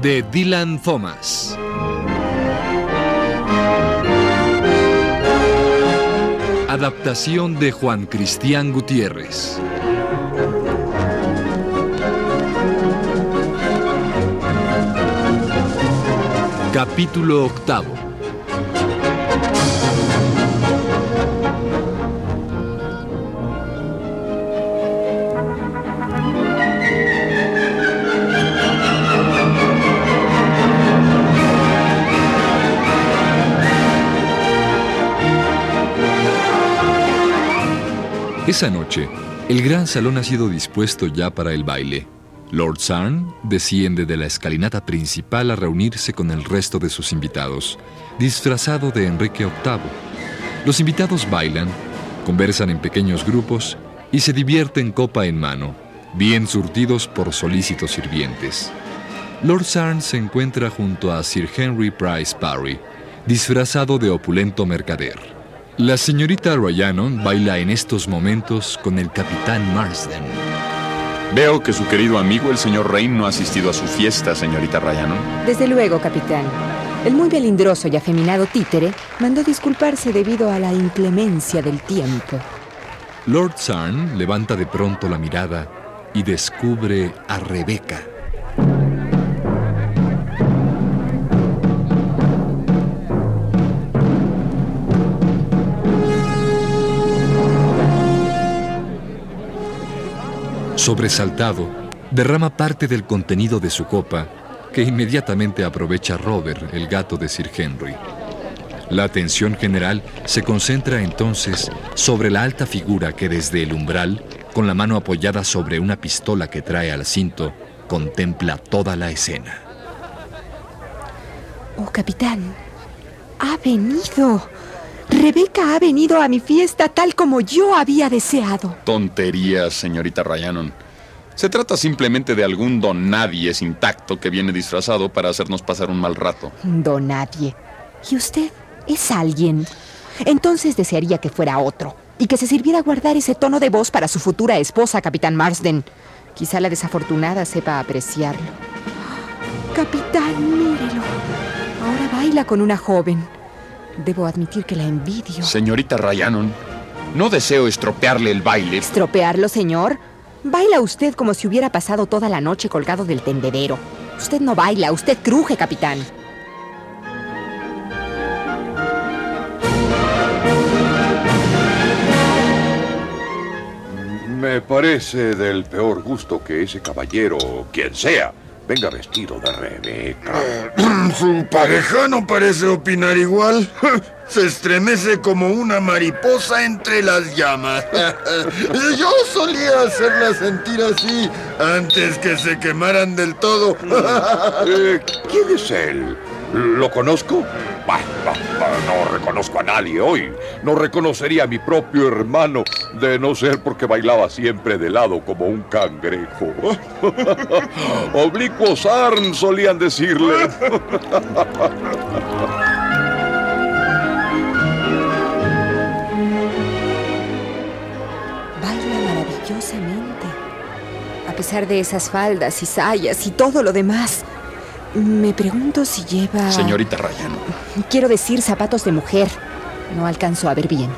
De Dylan Thomas. Adaptación de Juan Cristián Gutiérrez. Capítulo octavo. Esa noche, el gran salón ha sido dispuesto ya para el baile. Lord Sarn desciende de la escalinata principal a reunirse con el resto de sus invitados, disfrazado de Enrique VIII. Los invitados bailan, conversan en pequeños grupos y se divierten copa en mano, bien surtidos por solícitos sirvientes. Lord Sarn se encuentra junto a Sir Henry Price Parry, disfrazado de opulento mercader. La señorita Ryanon baila en estos momentos con el capitán Marsden. Veo que su querido amigo, el señor Rain, no ha asistido a su fiesta, señorita Ryanon. Desde luego, capitán. El muy melindroso y afeminado títere mandó disculparse debido a la inclemencia del tiempo. Lord Sarn levanta de pronto la mirada y descubre a Rebeca. Sobresaltado, derrama parte del contenido de su copa, que inmediatamente aprovecha Robert, el gato de Sir Henry. La atención general se concentra entonces sobre la alta figura que desde el umbral, con la mano apoyada sobre una pistola que trae al cinto, contempla toda la escena. Oh, capitán, ha venido. Rebeca ha venido a mi fiesta tal como yo había deseado. Tonterías, señorita Ryanon. Se trata simplemente de algún don nadie intacto que viene disfrazado para hacernos pasar un mal rato. Don nadie. ¿Y usted es alguien? Entonces desearía que fuera otro y que se sirviera guardar ese tono de voz para su futura esposa, Capitán Marsden. Quizá la desafortunada sepa apreciarlo. Capitán, mírelo. Ahora baila con una joven. Debo admitir que la envidio. Señorita Ryanon, no deseo estropearle el baile. ¿Estropearlo, señor? Baila usted como si hubiera pasado toda la noche colgado del tendedero. Usted no baila, usted cruje, capitán. Me parece del peor gusto que ese caballero, quien sea, venga vestido de Rebeca. Su pareja no parece opinar igual. Se estremece como una mariposa entre las llamas. Yo solía hacerla sentir así antes que se quemaran del todo. Eh, ¿Quién es él? ¿Lo conozco? No reconozco a nadie hoy. No reconocería a mi propio hermano, de no ser porque bailaba siempre de lado como un cangrejo. Oblicuos Arn, solían decirle. Baila maravillosamente. A pesar de esas faldas y sayas y todo lo demás. Me pregunto si lleva... Señorita Ryan. Quiero decir zapatos de mujer. No alcanzo a ver bien.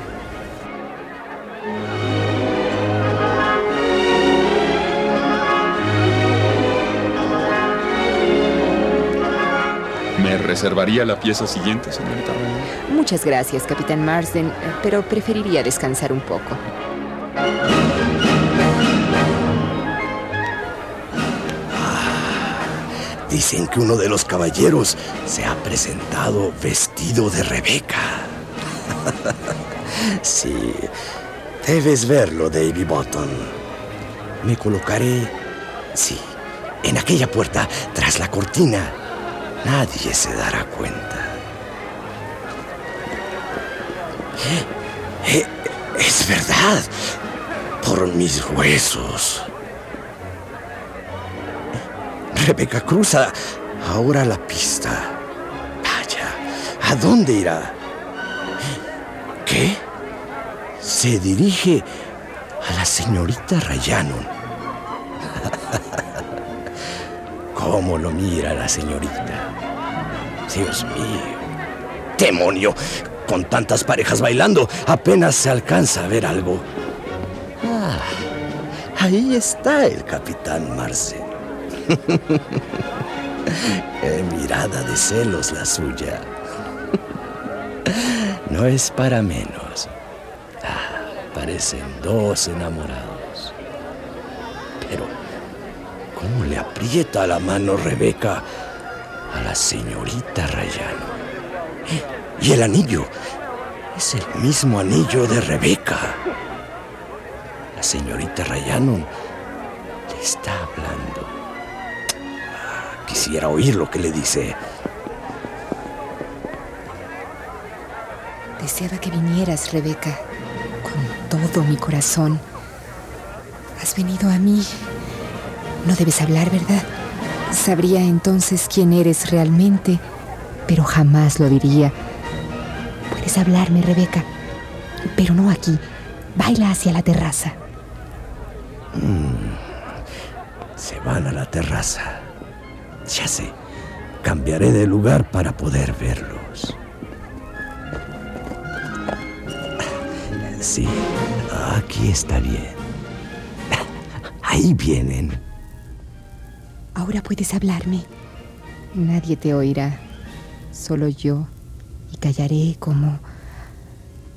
¿Me reservaría la pieza siguiente, señorita Ryan? Muchas gracias, Capitán Marsden, pero preferiría descansar un poco. Dicen que uno de los caballeros se ha presentado vestido de Rebeca. sí, debes verlo, Davy Button. Me colocaré Sí, en aquella puerta, tras la cortina, nadie se dará cuenta. Eh, eh, es verdad, por mis huesos. Rebeca cruza ahora la pista. Vaya, ¿a dónde irá? ¿Qué? Se dirige a la señorita Rayanon. ¿Cómo lo mira la señorita? Dios mío. ¡Demonio! Con tantas parejas bailando, apenas se alcanza a ver algo. Ah, ahí está el capitán Marcel. Qué mirada de celos la suya. No es para menos. Ah, parecen dos enamorados. Pero, ¿cómo le aprieta la mano Rebeca a la señorita Rayano? Y el anillo es el mismo anillo de Rebeca. La señorita Rayano le está hablando. Quisiera oír lo que le dice. Deseaba que vinieras, Rebeca, con todo mi corazón. Has venido a mí. No debes hablar, ¿verdad? Sabría entonces quién eres realmente, pero jamás lo diría Puedes hablarme, Rebeca, pero no aquí. Baila hacia la terraza. Mm. Se van a la terraza. Ya sé. Cambiaré de lugar para poder verlos. Sí, aquí está bien. Ahí vienen. Ahora puedes hablarme. Nadie te oirá. Solo yo y callaré como...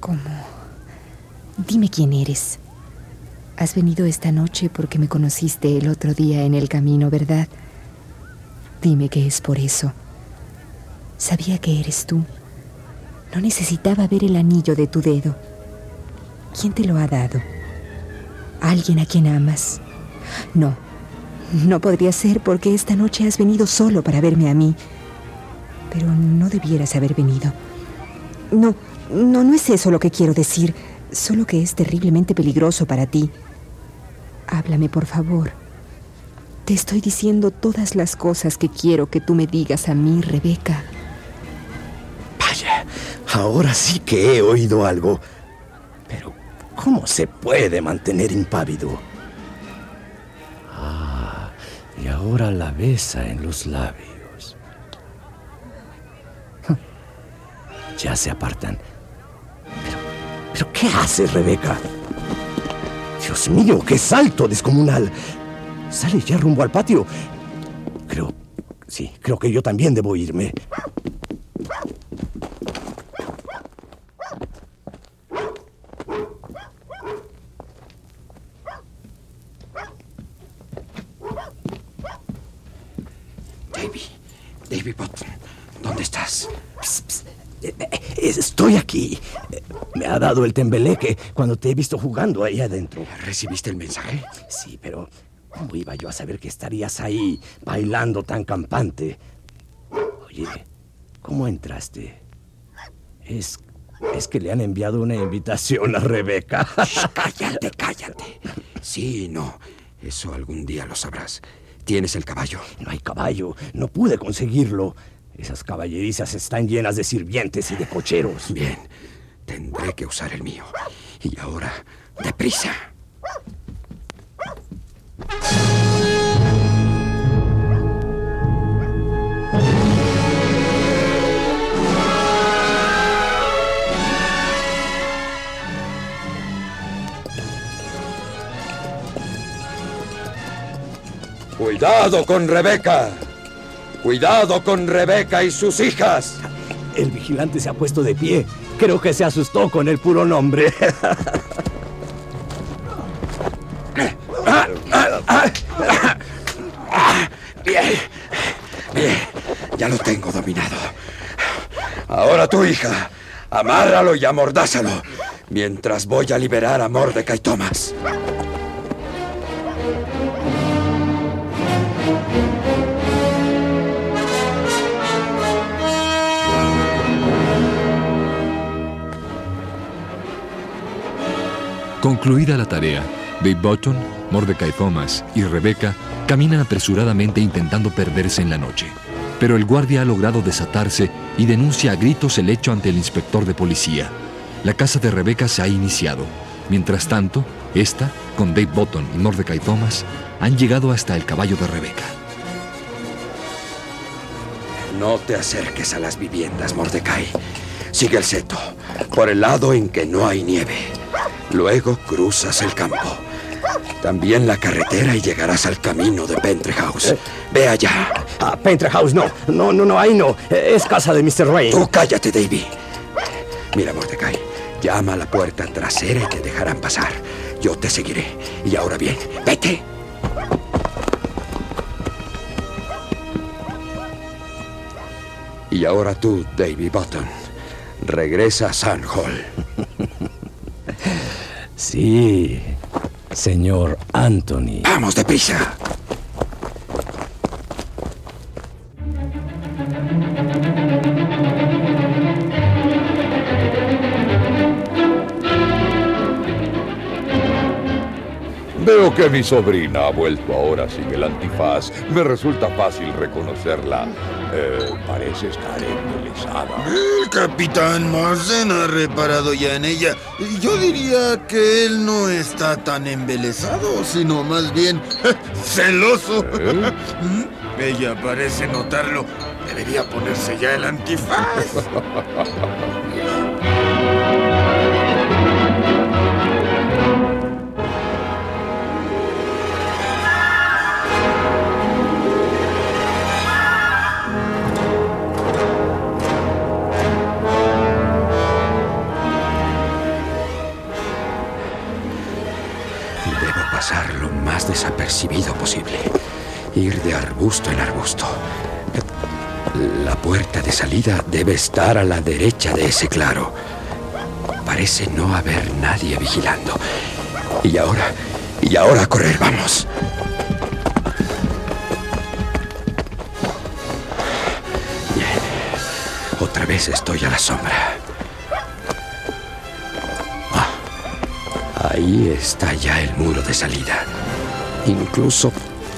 como... Dime quién eres. Has venido esta noche porque me conociste el otro día en el camino, ¿verdad? Dime que es por eso. Sabía que eres tú. No necesitaba ver el anillo de tu dedo. ¿Quién te lo ha dado? ¿Alguien a quien amas? No, no podría ser porque esta noche has venido solo para verme a mí. Pero no debieras haber venido. No, no, no es eso lo que quiero decir. Solo que es terriblemente peligroso para ti. Háblame, por favor. Te estoy diciendo todas las cosas que quiero que tú me digas a mí, Rebeca. Vaya, ahora sí que he oído algo. Pero, ¿cómo se puede mantener impávido? Ah, y ahora la besa en los labios. Ya se apartan. Pero, ¿pero qué hace Rebeca? Dios mío, qué salto descomunal. Sale ya rumbo al patio. Creo, sí, creo que yo también debo irme. Davy, Davy Button, ¿dónde estás? Eh, eh, Estoy aquí. Me ha dado el tembeleque cuando te he visto jugando ahí adentro. ¿Recibiste el mensaje? Sí, pero ¿cómo iba yo a saber que estarías ahí bailando tan campante? Oye, ¿cómo entraste? Es, es que le han enviado una invitación a Rebeca. Shh, cállate, cállate. Sí, no. Eso algún día lo sabrás. ¿Tienes el caballo? No hay caballo. No pude conseguirlo. Esas caballerizas están llenas de sirvientes y de cocheros. Bien, tendré que usar el mío. Y ahora, deprisa. Cuidado con Rebeca. Cuidado con Rebeca y sus hijas. El vigilante se ha puesto de pie. Creo que se asustó con el puro nombre. Bien, bien, ya lo tengo dominado. Ahora tu hija, amárralo y amordázalo, mientras voy a liberar a Mordecai Thomas. Concluida la tarea, Dave Button, Mordecai Thomas y Rebecca caminan apresuradamente intentando perderse en la noche. Pero el guardia ha logrado desatarse y denuncia a gritos el hecho ante el inspector de policía. La casa de Rebecca se ha iniciado. Mientras tanto, esta, con Dave Button y Mordecai Thomas, han llegado hasta el caballo de Rebecca. No te acerques a las viviendas, Mordecai. Sigue el seto, por el lado en que no hay nieve. Luego cruzas el campo. También la carretera y llegarás al camino de Pentre House. Ve allá. Ah, Pentre House, no. No, no, no, ahí no. Es casa de Mr. Rain. Tú cállate, Davy. Mira, Mordecai. Llama a la puerta trasera y te dejarán pasar. Yo te seguiré. Y ahora bien, vete. Y ahora tú, Davy Button, regresa a San Hall. Sí, señor Anthony. ¡Vamos, deprisa! Que mi sobrina ha vuelto ahora sin el antifaz. Me resulta fácil reconocerla. Eh, parece estar embelesada. El capitán Marsden ha reparado ya en ella. Yo diría que él no está tan embelesado, sino más bien celoso. ¿Mm? Ella parece notarlo. Debería ponerse ya el antifaz. pasar lo más desapercibido posible. Ir de arbusto en arbusto. La puerta de salida debe estar a la derecha de ese claro. Parece no haber nadie vigilando. Y ahora, y ahora a correr, vamos. Otra vez estoy a la sombra. Ahí está ya el muro de salida. Incluso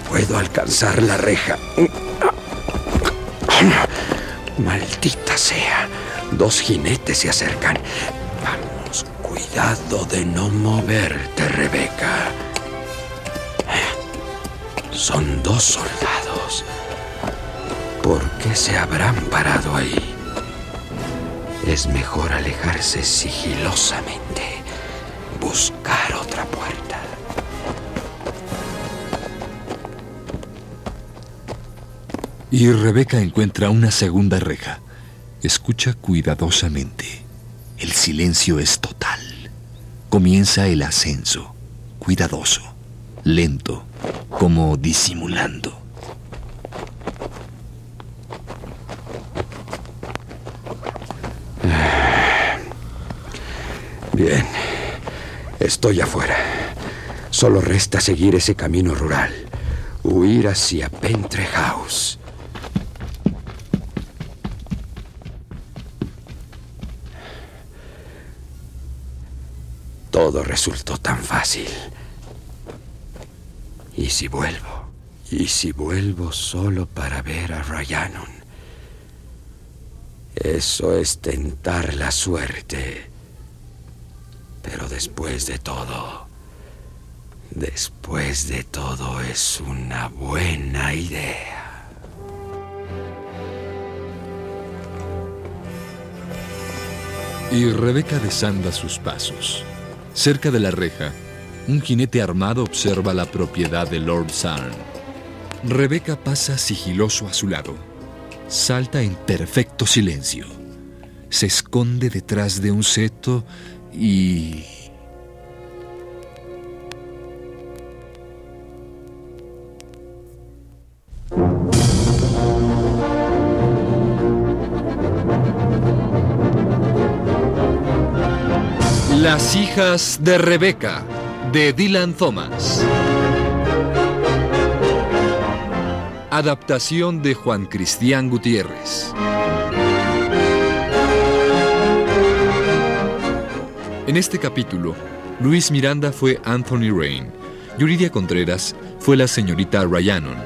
puedo alcanzar la reja. Maldita sea. Dos jinetes se acercan. Vamos, cuidado de no moverte, Rebeca. Son dos soldados. ¿Por qué se habrán parado ahí? Es mejor alejarse sigilosamente. Buscar otra puerta. Y Rebeca encuentra una segunda reja. Escucha cuidadosamente. El silencio es total. Comienza el ascenso, cuidadoso, lento, como disimulando. Bien, estoy afuera. Solo resta seguir ese camino rural. Huir hacia Pentre House. Todo resultó tan fácil. ¿Y si vuelvo? ¿Y si vuelvo solo para ver a Ryanon? Eso es tentar la suerte. Pero después de todo, después de todo es una buena idea. Y Rebeca desanda sus pasos. Cerca de la reja, un jinete armado observa la propiedad de Lord Sarn. Rebeca pasa sigiloso a su lado. Salta en perfecto silencio. Se esconde detrás de un seto y... Las hijas de Rebeca, de Dylan Thomas. Adaptación de Juan Cristián Gutiérrez. En este capítulo, Luis Miranda fue Anthony Rain. Yuridia Contreras fue la señorita Ryanon.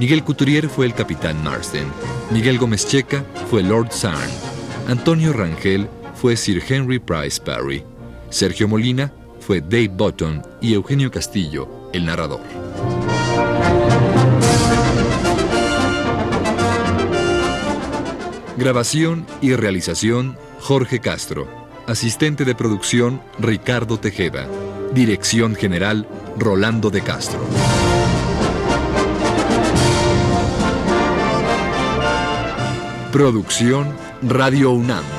Miguel Couturier fue el capitán Marsden. Miguel Gómez Checa fue Lord Sarn. Antonio Rangel fue Sir Henry Price Parry. Sergio Molina fue Dave Button y Eugenio Castillo, el narrador. Grabación y realización Jorge Castro. Asistente de producción Ricardo Tejeda. Dirección General Rolando de Castro. Producción Radio UNAM.